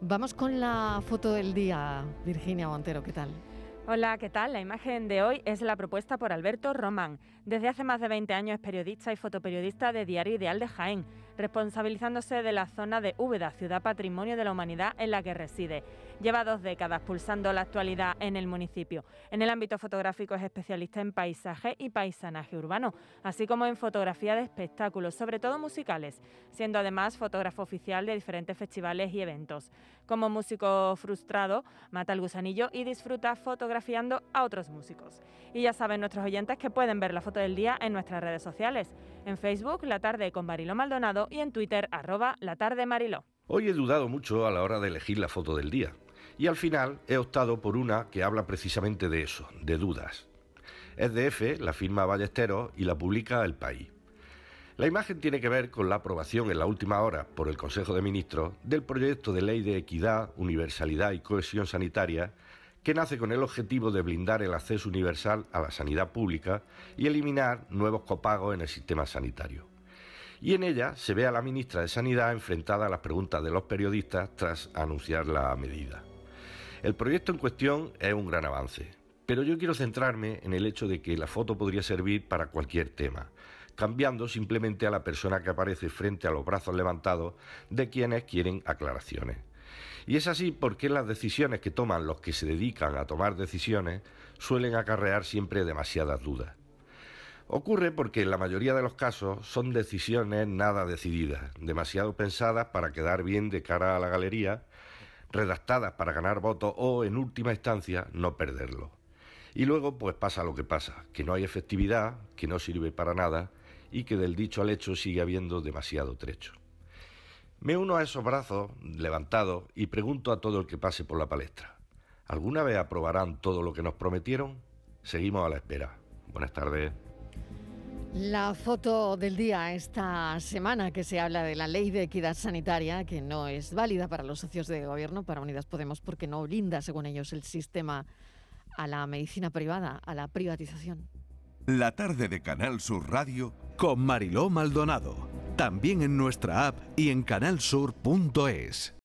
Vamos con la foto del día, Virginia Montero, ¿qué tal? Hola, ¿qué tal? La imagen de hoy es la propuesta por Alberto Román. Desde hace más de 20 años es periodista y fotoperiodista de Diario Ideal de Jaén, responsabilizándose de la zona de Úbeda, ciudad patrimonio de la humanidad en la que reside. Lleva dos décadas pulsando la actualidad en el municipio. En el ámbito fotográfico es especialista en paisaje y paisanaje urbano, así como en fotografía de espectáculos, sobre todo musicales, siendo además fotógrafo oficial de diferentes festivales y eventos. Como músico frustrado, mata el gusanillo y disfruta fotografiando a otros músicos. Y ya saben nuestros oyentes que pueden ver la foto del día en nuestras redes sociales. En Facebook, La Tarde con Mariló Maldonado y en Twitter, arroba La Tarde Mariló. Hoy he dudado mucho a la hora de elegir la foto del día y al final he optado por una que habla precisamente de eso, de dudas. Es de F, la firma Ballesteros, y la publica El País. La imagen tiene que ver con la aprobación en la última hora por el Consejo de Ministros del proyecto de ley de equidad, universalidad y cohesión sanitaria que nace con el objetivo de blindar el acceso universal a la sanidad pública y eliminar nuevos copagos en el sistema sanitario. Y en ella se ve a la ministra de Sanidad enfrentada a las preguntas de los periodistas tras anunciar la medida. El proyecto en cuestión es un gran avance, pero yo quiero centrarme en el hecho de que la foto podría servir para cualquier tema, cambiando simplemente a la persona que aparece frente a los brazos levantados de quienes quieren aclaraciones. Y es así porque las decisiones que toman los que se dedican a tomar decisiones suelen acarrear siempre demasiadas dudas. Ocurre porque en la mayoría de los casos son decisiones nada decididas, demasiado pensadas para quedar bien de cara a la galería redactadas para ganar votos o, en última instancia, no perderlo. Y luego, pues pasa lo que pasa, que no hay efectividad, que no sirve para nada y que del dicho al hecho sigue habiendo demasiado trecho. Me uno a esos brazos levantados y pregunto a todo el que pase por la palestra. ¿Alguna vez aprobarán todo lo que nos prometieron? Seguimos a la espera. Buenas tardes. La foto del día esta semana que se habla de la ley de equidad sanitaria, que no es válida para los socios de gobierno, para Unidas Podemos, porque no blinda, según ellos, el sistema a la medicina privada, a la privatización. La tarde de Canal Sur Radio con Mariló Maldonado. También en nuestra app y en canalsur.es.